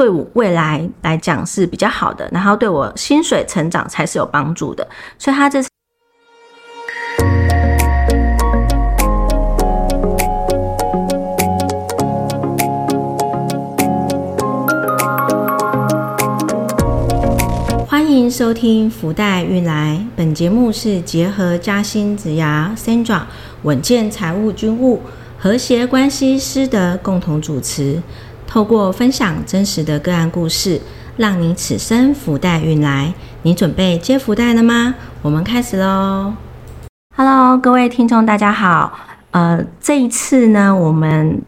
对我未来来讲是比较好的，然后对我薪水成长才是有帮助的。所以他这次。欢迎收听福袋运来，本节目是结合嘉兴子牙 Sandra 稳健财务军务和谐关系师的共同主持，透过分享真实的个案故事，让你此生福袋运来。你准备接福袋了吗？我们开始喽！Hello，各位听众，大家好。呃，这一次呢，我们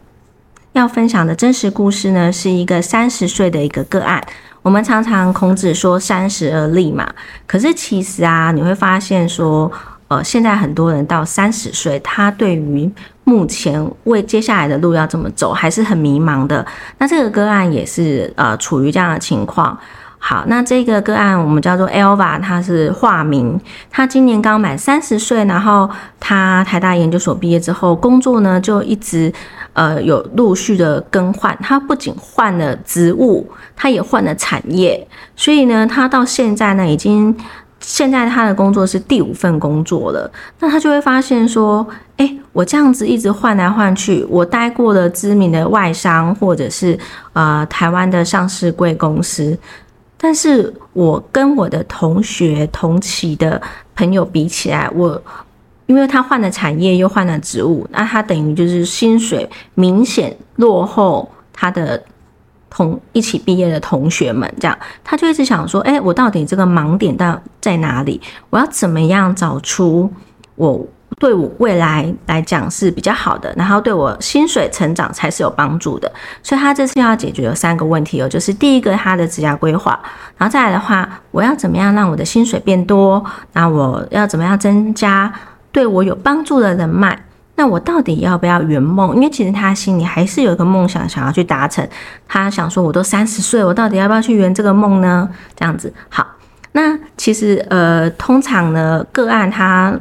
要分享的真实故事呢，是一个三十岁的一个个案。我们常常孔子说三十而立嘛，可是其实啊，你会发现说，呃，现在很多人到三十岁，他对于目前为接下来的路要怎么走，还是很迷茫的。那这个个案也是呃处于这样的情况。好，那这个个案我们叫做 Elva，他是化名，他今年刚满三十岁，然后他台大研究所毕业之后，工作呢就一直呃有陆续的更换，他不仅换了职务，他也换了产业，所以呢，他到现在呢已经现在他的工作是第五份工作了，那他就会发现说，哎，我这样子一直换来换去，我待过的知名的外商或者是呃台湾的上市贵公司。但是我跟我的同学同期的朋友比起来，我因为他换了产业又换了职务，那他等于就是薪水明显落后他的同一起毕业的同学们，这样他就一直想说：，哎，我到底这个盲点到在哪里？我要怎么样找出我？对我未来来讲是比较好的，然后对我薪水成长才是有帮助的。所以他这次要解决有三个问题哦，就是第一个他的职业规划，然后再来的话，我要怎么样让我的薪水变多？那我要怎么样增加对我有帮助的人脉？那我到底要不要圆梦？因为其实他心里还是有一个梦想想要去达成。他想说，我都三十岁，我到底要不要去圆这个梦呢？这样子好。那其实呃，通常呢个案他。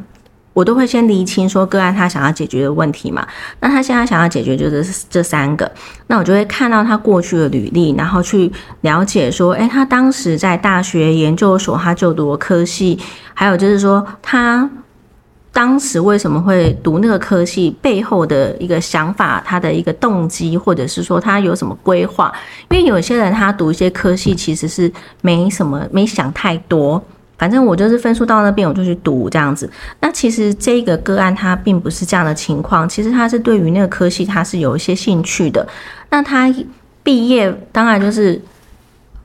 我都会先厘清说个案他想要解决的问题嘛，那他现在想要解决就是这三个，那我就会看到他过去的履历，然后去了解说，诶，他当时在大学研究所他就读科系，还有就是说他当时为什么会读那个科系背后的一个想法，他的一个动机，或者是说他有什么规划，因为有些人他读一些科系其实是没什么没想太多。反正我就是分数到那边，我就去读这样子。那其实这个个案他并不是这样的情况，其实他是对于那个科系他是有一些兴趣的。那他毕业当然就是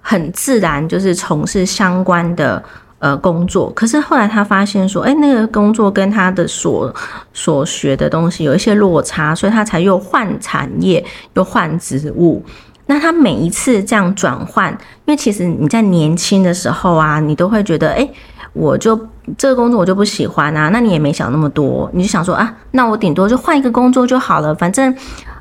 很自然，就是从事相关的呃工作。可是后来他发现说，哎，那个工作跟他的所所学的东西有一些落差，所以他才又换产业，又换职务。那他每一次这样转换，因为其实你在年轻的时候啊，你都会觉得，哎，我就这个工作我就不喜欢啊。那你也没想那么多，你就想说啊，那我顶多就换一个工作就好了，反正，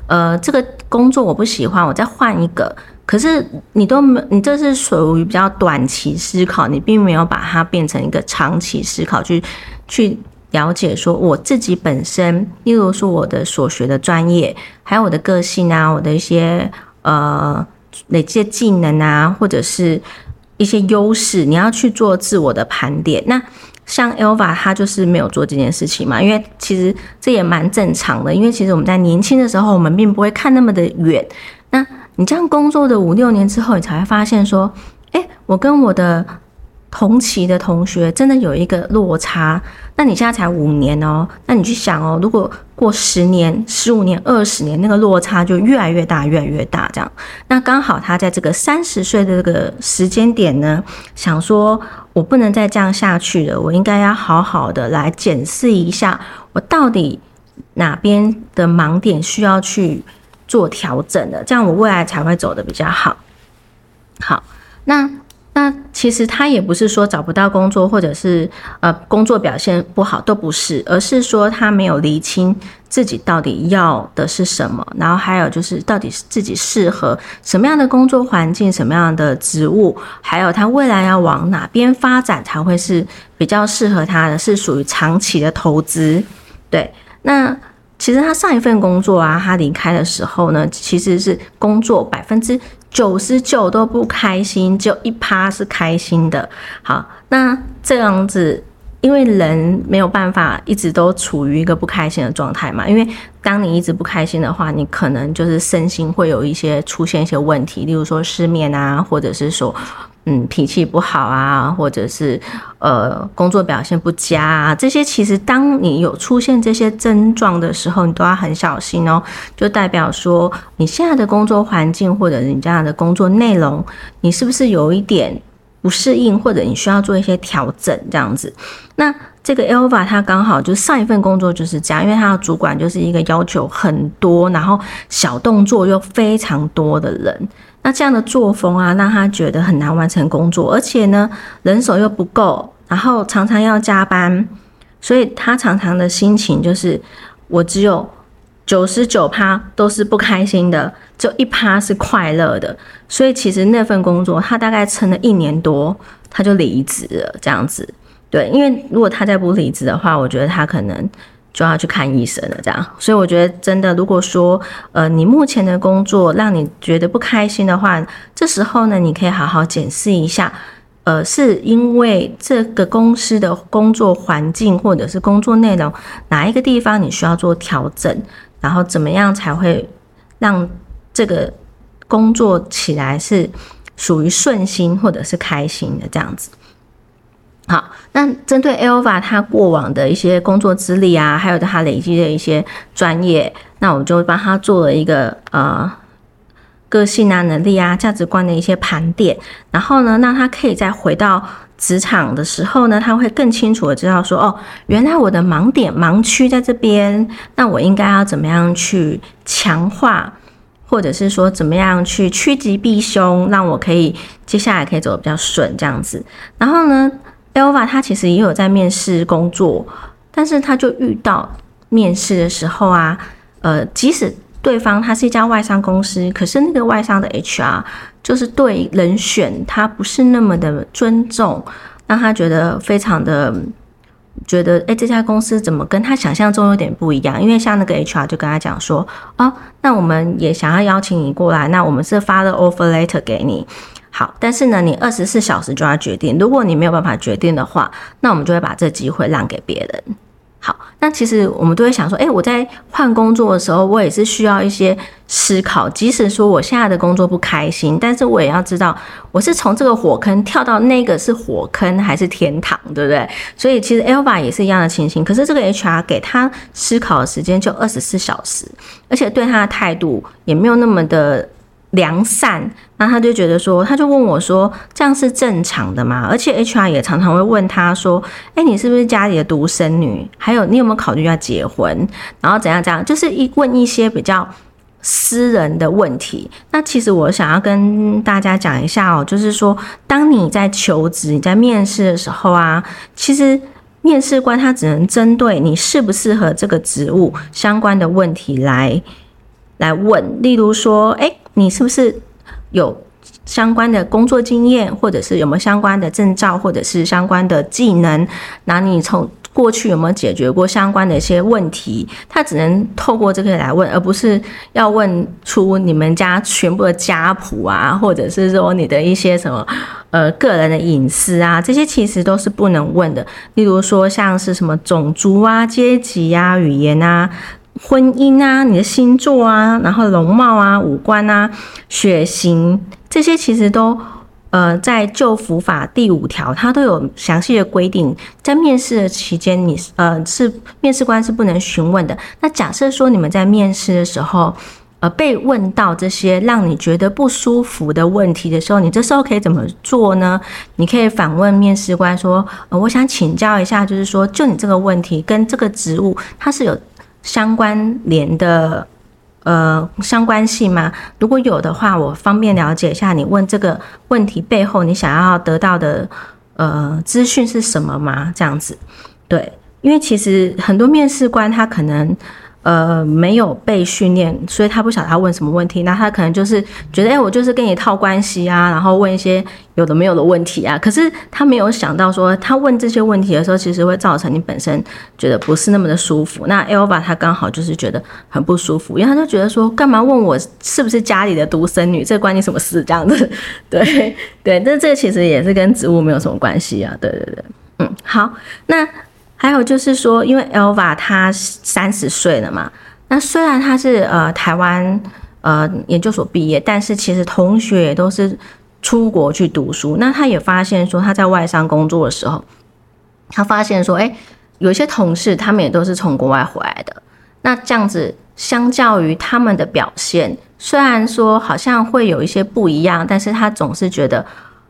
呃，这个工作我不喜欢，我再换一个。可是你都没，你这是属于比较短期思考，你并没有把它变成一个长期思考，去去了解说我自己本身，例如说我的所学的专业，还有我的个性啊，我的一些。呃，累积技能啊，或者是一些优势，你要去做自我的盘点。那像 Elva 他就是没有做这件事情嘛，因为其实这也蛮正常的，因为其实我们在年轻的时候，我们并不会看那么的远。你这样工作的五六年之后，你才会发现说，哎，我跟我的。同期的同学真的有一个落差，那你现在才五年哦，那你去想哦，如果过十年、十五年、二十年，那个落差就越来越大，越来越大，这样。那刚好他在这个三十岁的这个时间点呢，想说我不能再这样下去了，我应该要好好的来检视一下，我到底哪边的盲点需要去做调整的，这样我未来才会走的比较好。好，那。那其实他也不是说找不到工作，或者是呃工作表现不好，都不是，而是说他没有厘清自己到底要的是什么，然后还有就是到底是自己适合什么样的工作环境，什么样的职务，还有他未来要往哪边发展才会是比较适合他的，是属于长期的投资。对，那其实他上一份工作啊，他离开的时候呢，其实是工作百分之九十九都不开心，只有一趴是开心的。好，那这样子。因为人没有办法一直都处于一个不开心的状态嘛，因为当你一直不开心的话，你可能就是身心会有一些出现一些问题，例如说失眠啊，或者是说嗯脾气不好啊，或者是呃工作表现不佳啊，这些其实当你有出现这些症状的时候，你都要很小心哦，就代表说你现在的工作环境或者你这样的工作内容，你是不是有一点？不适应，或者你需要做一些调整，这样子。那这个 Elva 他刚好就上一份工作就是这样，因为他的主管就是一个要求很多，然后小动作又非常多的人。那这样的作风啊，让他觉得很难完成工作，而且呢，人手又不够，然后常常要加班，所以他常常的心情就是我只有。九十九趴都是不开心的，就一趴是快乐的。所以其实那份工作他大概撑了一年多，他就离职了。这样子，对，因为如果他再不离职的话，我觉得他可能就要去看医生了。这样，所以我觉得真的，如果说呃你目前的工作让你觉得不开心的话，这时候呢，你可以好好检视一下，呃，是因为这个公司的工作环境或者是工作内容哪一个地方你需要做调整。然后怎么样才会让这个工作起来是属于顺心或者是开心的这样子？好，那针对 Elva 他过往的一些工作资历啊，还有他累积的一些专业，那我们就帮他做了一个呃个性啊、能力啊、价值观的一些盘点，然后呢，让他可以再回到。职场的时候呢，他会更清楚的知道说，哦，原来我的盲点、盲区在这边，那我应该要怎么样去强化，或者是说怎么样去趋吉避凶，让我可以接下来可以走的比较顺这样子。然后呢，Elva 他其实也有在面试工作，但是他就遇到面试的时候啊，呃，即使对方他是一家外商公司，可是那个外商的 HR。就是对人选他不是那么的尊重，让他觉得非常的觉得，哎，这家公司怎么跟他想象中有点不一样？因为像那个 HR 就跟他讲说，哦，那我们也想要邀请你过来，那我们是发了 offer letter 给你，好，但是呢，你二十四小时就要决定，如果你没有办法决定的话，那我们就会把这机会让给别人。好，那其实我们都会想说，哎，我在换工作的时候，我也是需要一些思考。即使说我现在的工作不开心，但是我也要知道，我是从这个火坑跳到那个是火坑还是天堂，对不对？所以其实 Elva 也是一样的情形。可是这个 HR 给他思考的时间就二十四小时，而且对他的态度也没有那么的。良善，那他就觉得说，他就问我说：“这样是正常的吗？”而且 HR 也常常会问他说：“哎，你是不是家里的独生女？还有，你有没有考虑要结婚？然后怎样怎样？就是一问一些比较私人的问题。那其实我想要跟大家讲一下哦，就是说，当你在求职、你在面试的时候啊，其实面试官他只能针对你适不适合这个职务相关的问题来来问，例如说，哎。你是不是有相关的工作经验，或者是有没有相关的证照，或者是相关的技能？那你从过去有没有解决过相关的一些问题？他只能透过这个来问，而不是要问出你们家全部的家谱啊，或者是说你的一些什么呃个人的隐私啊，这些其实都是不能问的。例如说像是什么种族啊、阶级啊、语言啊。婚姻啊，你的星座啊，然后容貌啊、五官啊、血型这些，其实都呃在旧服法第五条，它都有详细的规定。在面试的期间，你呃是面试官是不能询问的。那假设说你们在面试的时候，呃被问到这些让你觉得不舒服的问题的时候，你这时候可以怎么做呢？你可以反问面试官说：“呃，我想请教一下，就是说，就你这个问题跟这个职务，它是有。”相关联的呃相关性吗？如果有的话，我方便了解一下你问这个问题背后你想要得到的呃资讯是什么吗？这样子，对，因为其实很多面试官他可能呃，没有被训练，所以他不晓得他问什么问题。那他可能就是觉得，哎，我就是跟你套关系啊，然后问一些有的没有的问题啊。可是他没有想到说，他问这些问题的时候，其实会造成你本身觉得不是那么的舒服。那 Elva 他刚好就是觉得很不舒服，因为他就觉得说，干嘛问我是不是家里的独生女？这关你什么事？这样子，对对。但这其实也是跟植物没有什么关系啊。对对对，嗯，好，那。还有就是说，因为 Elva 她三十岁了嘛，那虽然她是呃台湾呃研究所毕业，但是其实同学也都是出国去读书。那他也发现说，他在外商工作的时候，他发现说，哎，有些同事他们也都是从国外回来的。那这样子，相较于他们的表现，虽然说好像会有一些不一样，但是他总是觉得。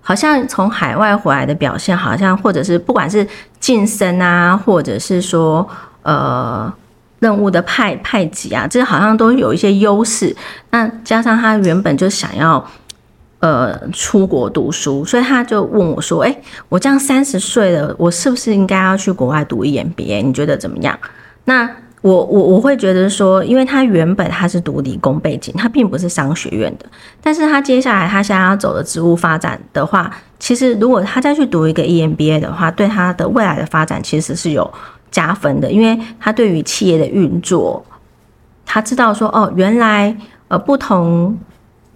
好像从海外回来的表现，好像或者是不管是晋升啊，或者是说呃任务的派派级啊，这好像都有一些优势。那加上他原本就想要呃出国读书，所以他就问我说：“哎，我这样三十岁了，我是不是应该要去国外读 EMBA？你觉得怎么样？”那我我我会觉得说，因为他原本他是读理工背景，他并不是商学院的，但是他接下来他想要走的职务发展的话，其实如果他再去读一个 EMBA 的话，对他的未来的发展其实是有加分的，因为他对于企业的运作，他知道说哦，原来呃不同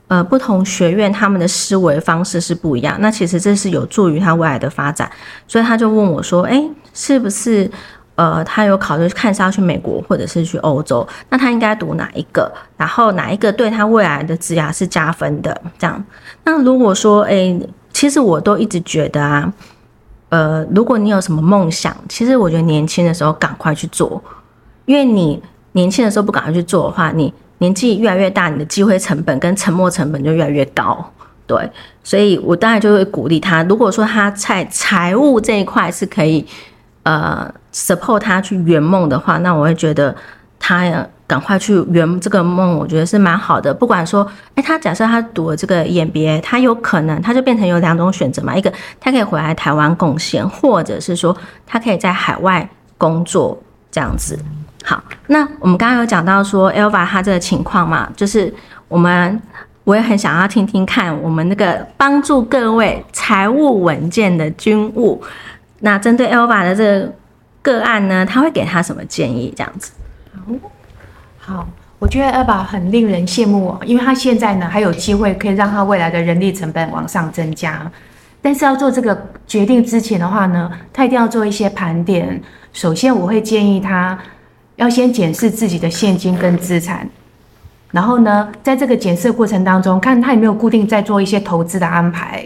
呃不同学院他们的思维方式是不一样，那其实这是有助于他未来的发展，所以他就问我说，哎，是不是？呃，他有考虑看是要去美国或者是去欧洲，那他应该读哪一个？然后哪一个对他未来的职涯是加分的？这样，那如果说，哎，其实我都一直觉得啊，呃，如果你有什么梦想，其实我觉得年轻的时候赶快去做，因为你年轻的时候不赶快去做的话，你年纪越来越大，你的机会成本跟沉没成本就越来越高。对，所以我当然就会鼓励他，如果说他在财务这一块是可以。呃，support 他去圆梦的话，那我会觉得他赶快去圆这个梦，我觉得是蛮好的。不管说，哎，他假设他读了这个 EMBA，他有可能他就变成有两种选择嘛，一个他可以回来台湾贡献，或者是说他可以在海外工作这样子。好，那我们刚刚有讲到说 Elva 他这个情况嘛，就是我们我也很想要听听看，我们那个帮助各位财务稳健的军务。那针对 Elva 的这个个案呢，他会给他什么建议？这样子，好，好我觉得 Elva 很令人羡慕哦，因为他现在呢还有机会可以让他未来的人力成本往上增加。但是要做这个决定之前的话呢，他一定要做一些盘点。首先，我会建议他要先检视自己的现金跟资产，然后呢，在这个检视过程当中，看他有没有固定在做一些投资的安排。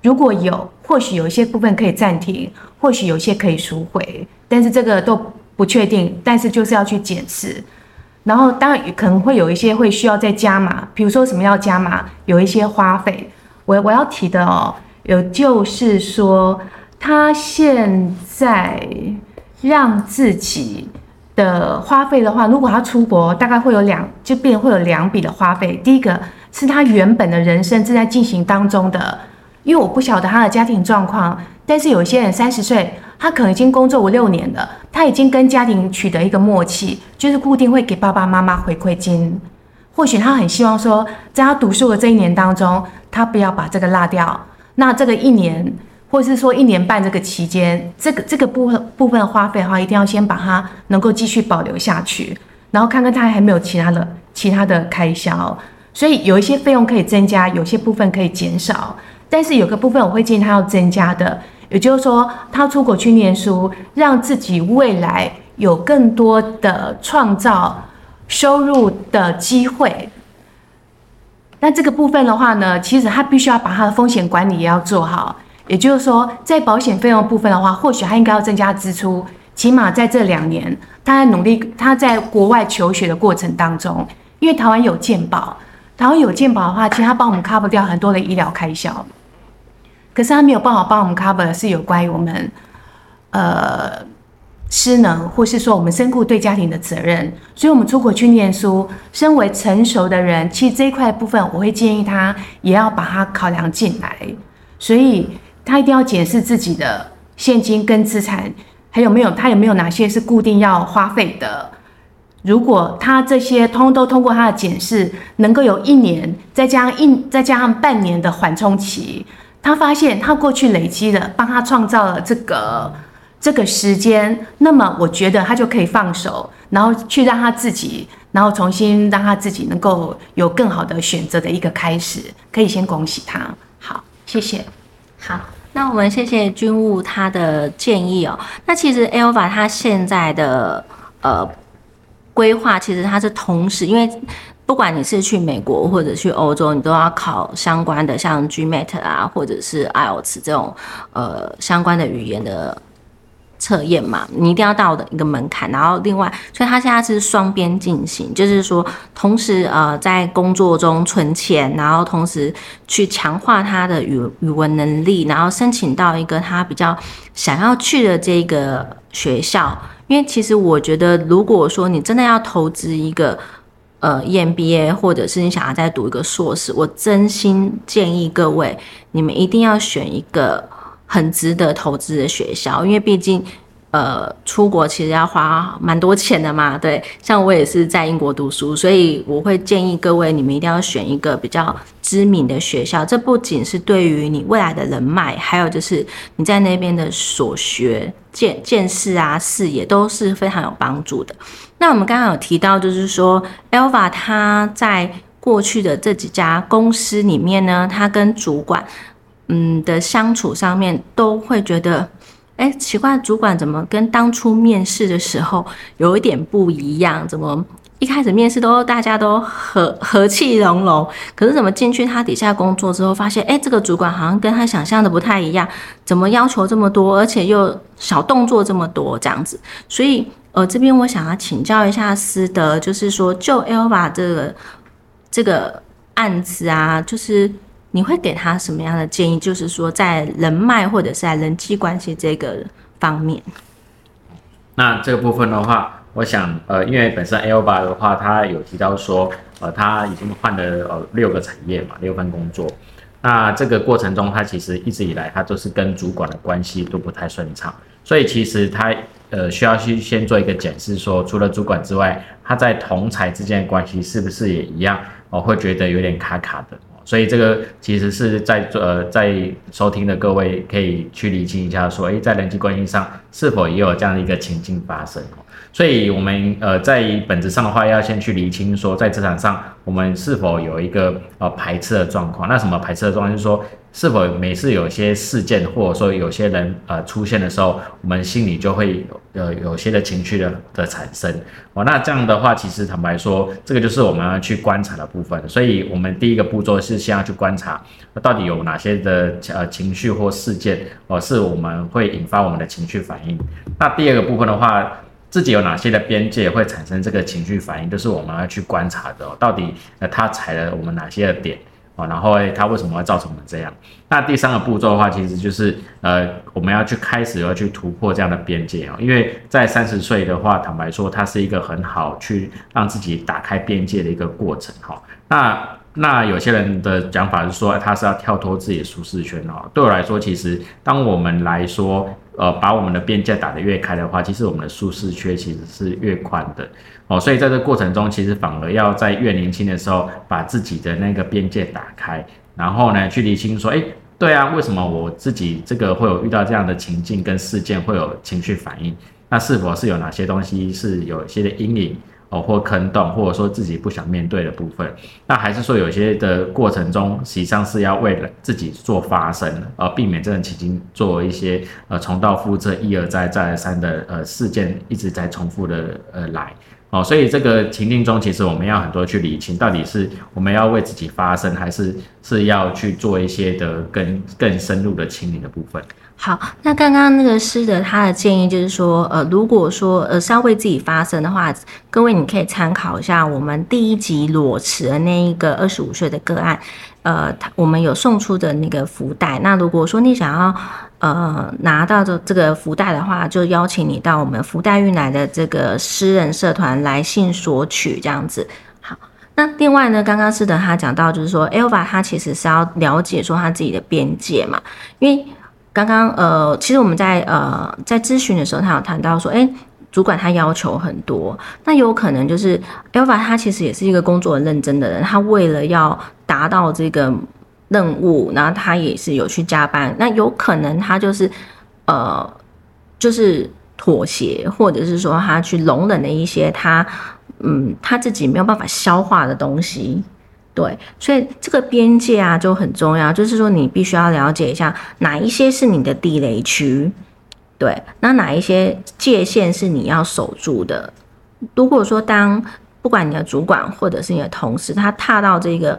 如果有，或许有一些部分可以暂停，或许有些可以赎回，但是这个都不确定。但是就是要去检视，然后当然可能会有一些会需要再加码，比如说什么要加码，有一些花费。我我要提的哦，有就是说他现在让自己的花费的话，如果他出国，大概会有两，就变会有两笔的花费。第一个是他原本的人生正在进行当中的。因为我不晓得他的家庭状况，但是有些人三十岁，他可能已经工作五六年了，他已经跟家庭取得一个默契，就是固定会给爸爸妈妈回馈金。或许他很希望说，在他读书的这一年当中，他不要把这个落掉。那这个一年，或是说一年半这个期间，这个这个部分部分花费的话，一定要先把它能够继续保留下去，然后看看他还没有其他的其他的开销。所以有一些费用可以增加，有些部分可以减少。但是有个部分我会建议他要增加的，也就是说，他出国去念书，让自己未来有更多的创造收入的机会。那这个部分的话呢，其实他必须要把他的风险管理也要做好。也就是说，在保险费用部分的话，或许他应该要增加支出，起码在这两年，他在努力他在国外求学的过程当中，因为台湾有健保，台湾有健保的话，其实他帮我们 cover 掉很多的医疗开销。可是他没有办法帮我们 cover 是有关于我们，呃，失能，或是说我们身故对家庭的责任。所以，我们出国去念书，身为成熟的人，其实这一块部分，我会建议他也要把它考量进来。所以，他一定要检视自己的现金跟资产，还有没有他有没有哪些是固定要花费的，如果他这些通都通过他的检视，能够有一年，再加上一再加上半年的缓冲期，他发现他过去累积的帮他创造了这个这个时间，那么我觉得他就可以放手，然后去让他自己，然后重新让他自己能够有更好的选择的一个开始，可以先恭喜他。好，谢谢。好，那我们谢谢军务他的建议哦。那其实 Alva 他现在的呃。规划其实他是同时，因为不管你是去美国或者去欧洲，你都要考相关的像 GMAT 啊，或者是 IELTS 这种呃相关的语言的测验嘛，你一定要到的一个门槛。然后另外，所以它现在是双边进行，就是说同时呃在工作中存钱，然后同时去强化他的语语文能力，然后申请到一个他比较想要去的这个学校。因为其实我觉得，如果说你真的要投资一个呃 EMBA，或者是你想要再读一个硕士，我真心建议各位，你们一定要选一个很值得投资的学校，因为毕竟。呃，出国其实要花蛮多钱的嘛，对。像我也是在英国读书，所以我会建议各位，你们一定要选一个比较知名的学校。这不仅是对于你未来的人脉，还有就是你在那边的所学见见识啊、视野都是非常有帮助的。那我们刚刚有提到，就是说，Elva 他在过去的这几家公司里面呢，他跟主管嗯的相处上面都会觉得。哎，奇怪，主管怎么跟当初面试的时候有一点不一样？怎么一开始面试都大家都和和气融融，可是怎么进去他底下工作之后，发现哎，这个主管好像跟他想象的不太一样，怎么要求这么多，而且又小动作这么多这样子？所以呃，这边我想要请教一下思德，就是说就 Elva 这个这个案子啊，就是。你会给他什么样的建议？就是说，在人脉或者是在人际关系这个方面。那这个部分的话，我想，呃，因为本身 L 八的话，他有提到说，呃，他已经换了呃六个产业嘛，六份工作。那这个过程中，他其实一直以来，他都是跟主管的关系都不太顺畅，所以其实他呃需要去先做一个检视，说除了主管之外，他在同才之间的关系是不是也一样？我会觉得有点卡卡的。所以这个其实是在呃在收听的各位可以去理清一下，说诶，在人际关系上是否也有这样的一个情境发生？所以我们呃在本质上的话，要先去理清说，在职场上我们是否有一个呃排斥的状况？那什么排斥的状况？就是说。是否每次有些事件，或者说有些人呃出现的时候，我们心里就会呃有些的情绪的的产生哦？那这样的话，其实坦白说，这个就是我们要去观察的部分。所以，我们第一个步骤是先要去观察，到底有哪些的呃情绪或事件哦，是我们会引发我们的情绪反应。那第二个部分的话，自己有哪些的边界会产生这个情绪反应，就是我们要去观察的，到底呃他踩了我们哪些的点。啊，然后它为什么会造成我们这样？那第三个步骤的话，其实就是呃，我们要去开始要去突破这样的边界哦，因为在三十岁的话，坦白说，它是一个很好去让自己打开边界的一个过程哈。那那有些人的讲法是说，他是要跳脱自己的舒适圈哦。对我来说，其实当我们来说，呃，把我们的边界打得越开的话，其实我们的舒适圈其实是越宽的。哦，所以在这个过程中，其实反而要在越年轻的时候，把自己的那个边界打开，然后呢，去理清说，哎，对啊，为什么我自己这个会有遇到这样的情境跟事件，会有情绪反应？那是否是有哪些东西是有一些的阴影哦，或坑洞，或者说自己不想面对的部分？那还是说有些的过程中，实际上是要为了自己做发声，而避免这种情境做一些呃重蹈覆辙、一而再、再而三的呃事件一直在重复的呃来。哦，所以这个情境中，其实我们要很多去理清，到底是我们要为自己发声，还是是要去做一些的更更深入的清理的部分。好，那刚刚那个师的他的建议就是说，呃，如果说呃是要为自己发声的话，各位你可以参考一下我们第一集裸辞的那一个二十五岁的个案，呃，他我们有送出的那个福袋。那如果说你想要呃，拿到这这个福袋的话，就邀请你到我们福袋运来的这个私人社团来信索取，这样子。好，那另外呢，刚刚是的他讲到，就是说，Elva 他其实是要了解说他自己的边界嘛，因为刚刚呃，其实我们在呃在咨询的时候，他有谈到说，哎，主管他要求很多，那有可能就是 Alpha 他其实也是一个工作很认真的人，他为了要达到这个任务，然后他也是有去加班，那有可能他就是呃就是妥协，或者是说他去容忍了一些他嗯他自己没有办法消化的东西。对，所以这个边界啊就很重要，就是说你必须要了解一下哪一些是你的地雷区，对，那哪一些界限是你要守住的。如果说当不管你的主管或者是你的同事，他踏到这个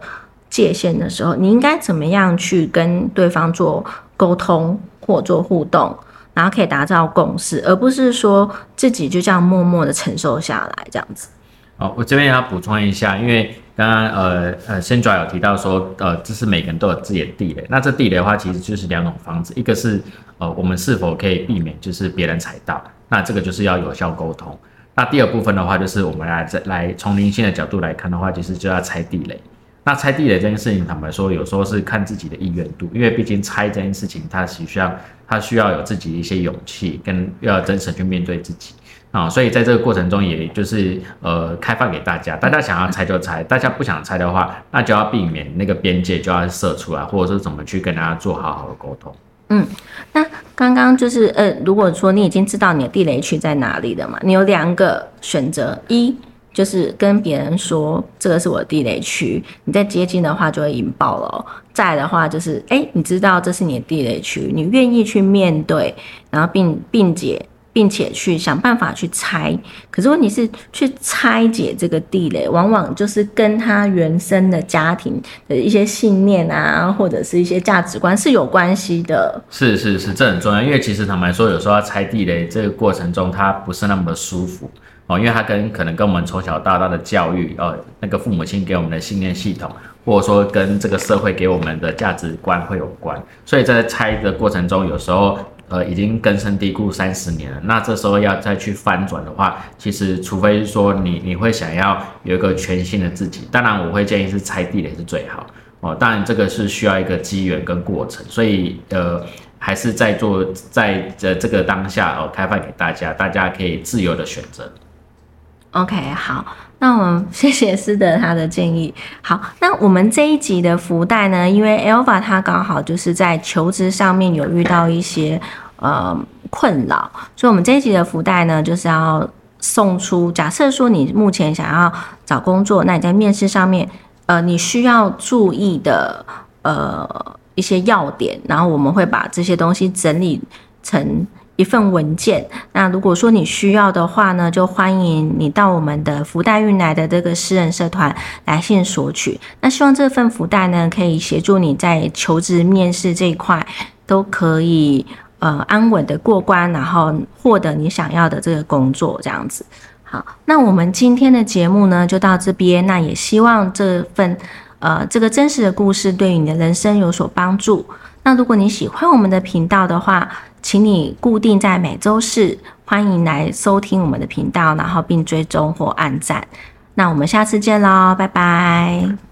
界限的时候，你应该怎么样去跟对方做沟通或做互动，然后可以达到共识，而不是说自己就这样默默的承受下来这样子。好，我这边要补充一下，因为刚刚呃呃 c e n d r a 有提到说，呃，这是每个人都有自己的地雷。那这地雷的话，其实就是两种方式，一个是呃我们是否可以避免就是别人踩到，那这个就是要有效沟通。那第二部分的话，就是我们来再来从灵性的角度来看的话，其实就要踩地雷。那拆地雷这件事情，坦白说，有时候是看自己的意愿度，因为毕竟拆这件事情，它需要它需要有自己一些勇气，跟要真诚去面对自己。啊，所以在这个过程中，也就是呃，开放给大家，大家想要拆就拆，大家不想拆的话，那就要避免那个边界就要设出来，或者是怎么去跟大家做好好的沟通。嗯，那刚刚就是呃，如果说你已经知道你的地雷区在哪里了嘛，你有两个选择，一就是跟别人说这个是我的地雷区，你在接近的话就会引爆了；再的话就是，哎，你知道这是你的地雷区，你愿意去面对，然后并并且。并且去想办法去拆，可是问题是去拆解这个地雷，往往就是跟他原生的家庭的一些信念啊，或者是一些价值观是有关系的。是是是，这很重要，因为其实坦白说，有时候要拆地雷这个过程中，它不是那么舒服哦，因为它跟可能跟我们从小到大的教育，呃，那个父母亲给我们的信念系统，或者说跟这个社会给我们的价值观会有关，所以在拆的过程中，有时候。呃，已经根深蒂固三十年了。那这时候要再去翻转的话，其实除非说你你会想要有一个全新的自己，当然我会建议是拆地雷是最好哦。当然这个是需要一个机缘跟过程，所以呃还是在做在这这个当下哦开放给大家，大家可以自由的选择。OK，好。那我们谢谢思德他的建议。好，那我们这一集的福袋呢？因为 Alpha 他刚好就是在求职上面有遇到一些呃困扰，所以我们这一集的福袋呢，就是要送出。假设说你目前想要找工作，那你在面试上面，呃，你需要注意的呃一些要点，然后我们会把这些东西整理成。一份文件，那如果说你需要的话呢，就欢迎你到我们的福袋运来的这个私人社团来信索取。那希望这份福袋呢，可以协助你在求职面试这一块都可以呃安稳的过关，然后获得你想要的这个工作这样子。好，那我们今天的节目呢就到这边，那也希望这份呃这个真实的故事对于你的人生有所帮助。那如果你喜欢我们的频道的话，请你固定在每周四，欢迎来收听我们的频道，然后并追踪或按赞。那我们下次见喽，拜拜。